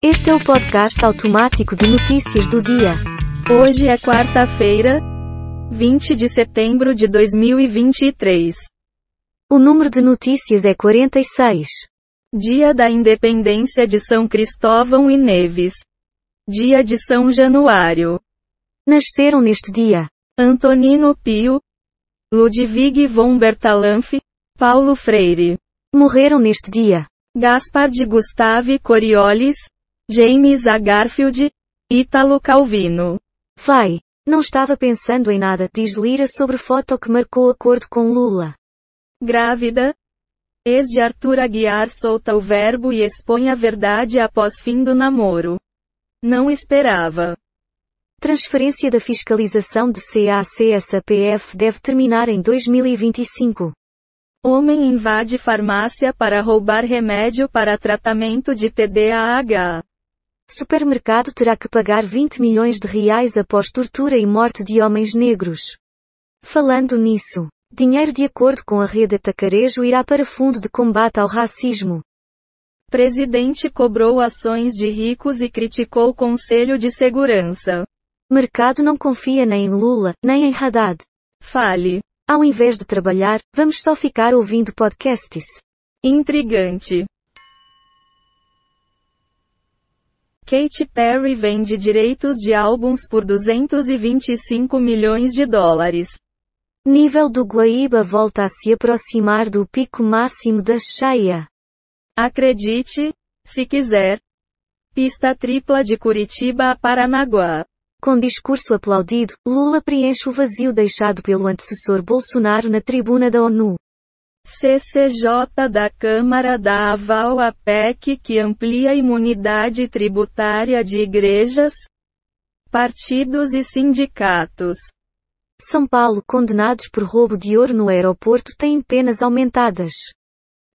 Este é o podcast automático de notícias do dia. Hoje é quarta-feira, 20 de setembro de 2023. O número de notícias é 46. Dia da Independência de São Cristóvão e Neves. Dia de São Januário. Nasceram neste dia Antonino Pio, Ludwig von Bertalanff, Paulo Freire. Morreram neste dia Gaspar de Gustave Coriolis, James A. Garfield, Ítalo Calvino. Vai. Não estava pensando em nada, diz Lira sobre foto que marcou acordo com Lula. Grávida? Ex de Arthur Aguiar solta o verbo e expõe a verdade após fim do namoro. Não esperava. Transferência da fiscalização de CACSAPF deve terminar em 2025. Homem invade farmácia para roubar remédio para tratamento de TDAH. Supermercado terá que pagar 20 milhões de reais após tortura e morte de homens negros. Falando nisso, dinheiro de acordo com a rede Atacarejo irá para fundo de combate ao racismo. Presidente cobrou ações de ricos e criticou o Conselho de Segurança. Mercado não confia nem em Lula, nem em Haddad. Fale. Ao invés de trabalhar, vamos só ficar ouvindo podcasts. Intrigante. Katy Perry vende direitos de álbuns por 225 milhões de dólares. Nível do Guaíba volta a se aproximar do pico máximo da cheia. Acredite, se quiser. Pista tripla de Curitiba a Paranaguá. Com discurso aplaudido, Lula preenche o vazio deixado pelo antecessor Bolsonaro na tribuna da ONU. CCJ da Câmara dá aval à PEC que amplia a imunidade tributária de igrejas, partidos e sindicatos. São Paulo condenados por roubo de ouro no aeroporto têm penas aumentadas.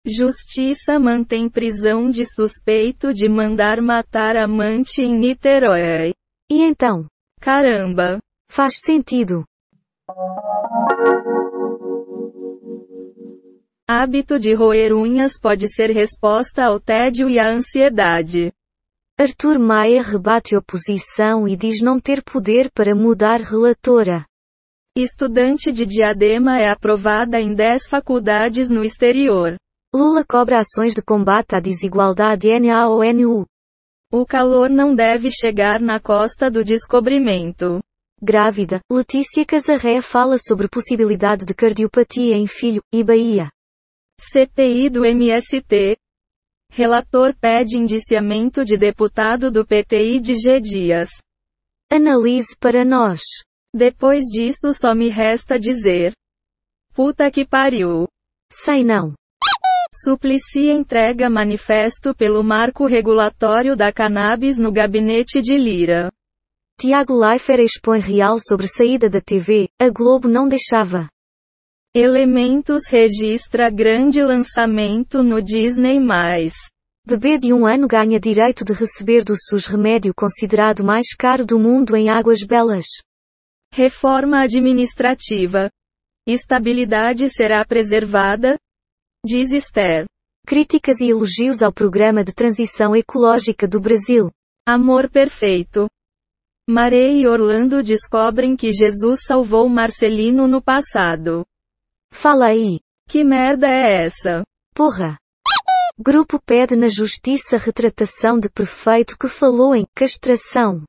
Justiça mantém prisão de suspeito de mandar matar amante em Niterói. E então? Caramba! Faz sentido. Hábito de roer unhas pode ser resposta ao tédio e à ansiedade. Arthur Maia rebate oposição e diz não ter poder para mudar relatora. Estudante de Diadema é aprovada em 10 faculdades no exterior. Lula cobra ações de combate à desigualdade NA-ONU. O calor não deve chegar na costa do descobrimento. Grávida, Letícia Casarré fala sobre possibilidade de cardiopatia em filho, e Bahia. CPI do MST. Relator pede indiciamento de deputado do PTI de G. Dias. Analise para nós. Depois disso só me resta dizer. Puta que pariu. Sei não. Suplicy entrega manifesto pelo marco regulatório da cannabis no gabinete de Lira. Tiago Leifert expõe real sobre saída da TV, a Globo não deixava. Elementos registra grande lançamento no Disney+. Bebê de um ano ganha direito de receber do SUS remédio considerado mais caro do mundo em Águas Belas. Reforma administrativa. Estabilidade será preservada? Diz Esther. Críticas e elogios ao programa de transição ecológica do Brasil. Amor perfeito. Marei e Orlando descobrem que Jesus salvou Marcelino no passado. Fala aí. Que merda é essa? Porra. Grupo pede na justiça retratação de prefeito que falou em castração.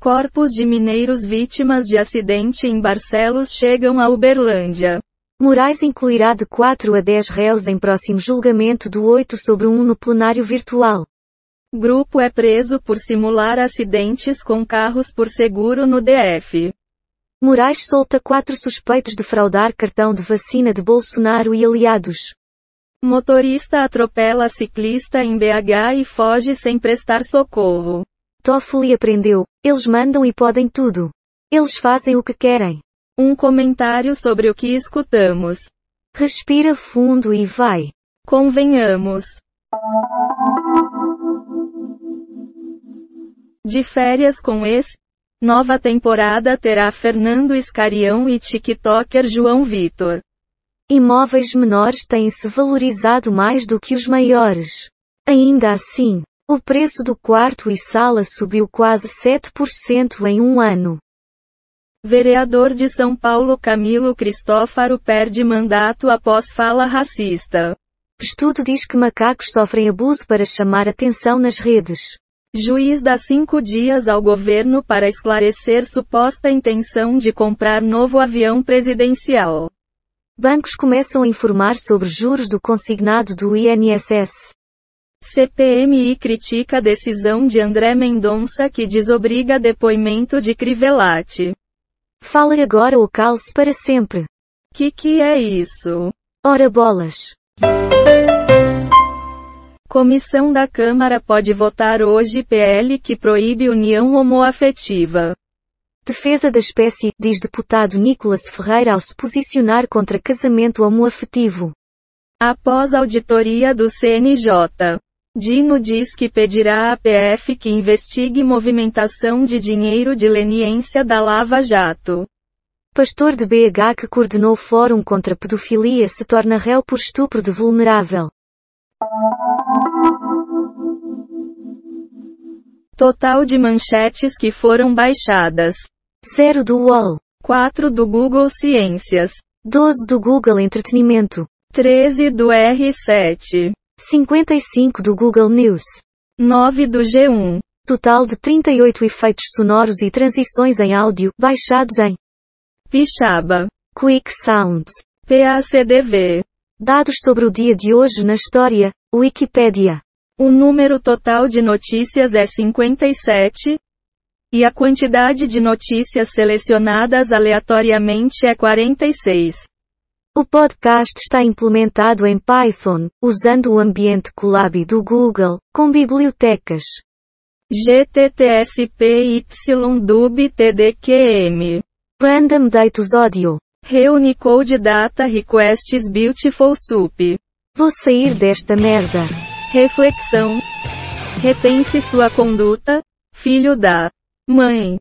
Corpos de mineiros vítimas de acidente em Barcelos chegam a Uberlândia. Moraes incluirá de 4 a 10 réus em próximo julgamento do 8 sobre 1 no plenário virtual. Grupo é preso por simular acidentes com carros por seguro no DF. Moraes solta quatro suspeitos de fraudar cartão de vacina de Bolsonaro e aliados. Motorista atropela ciclista em BH e foge sem prestar socorro. Toffoli aprendeu, eles mandam e podem tudo. Eles fazem o que querem. Um comentário sobre o que escutamos. Respira fundo e vai. Convenhamos. De férias com ex, Nova temporada terá Fernando Escarião e TikToker João Vitor. Imóveis menores têm se valorizado mais do que os maiores. Ainda assim, O preço do quarto e sala subiu quase 7% em um ano. Vereador de São Paulo Camilo Cristófaro perde mandato após fala racista. Estudo diz que macacos sofrem abuso para chamar atenção nas redes. Juiz dá cinco dias ao governo para esclarecer suposta intenção de comprar novo avião presidencial. Bancos começam a informar sobre juros do consignado do INSS. CPMI critica a decisão de André Mendonça que desobriga depoimento de Crivellati. Fale agora ou cale-se para sempre. Que que é isso? Ora bolas. Comissão da Câmara pode votar hoje PL que proíbe união homoafetiva. Defesa da espécie, diz deputado Nicolas Ferreira ao se posicionar contra casamento homoafetivo. Após auditoria do CNJ. Dino diz que pedirá à PF que investigue movimentação de dinheiro de leniência da Lava Jato. Pastor de BH que coordenou fórum contra pedofilia se torna réu por estupro de vulnerável. Total de manchetes que foram baixadas. 0 do UOL. 4 do Google Ciências. 12 do Google Entretenimento. 13 do R7. 55 do Google News. 9 do G1. Total de 38 efeitos sonoros e transições em áudio, baixados em Pixaba. Quick Sounds. PACDV. Dados sobre o dia de hoje na história, Wikipedia. O número total de notícias é 57. E a quantidade de notícias selecionadas aleatoriamente é 46. O podcast está implementado em Python, usando o ambiente Colab do Google, com bibliotecas GTTSPYDUB TDQM. Random Datus Audio. Reunicode Data Requests Beautiful Soup. Vou sair desta merda. Reflexão. Repense sua conduta, filho da mãe.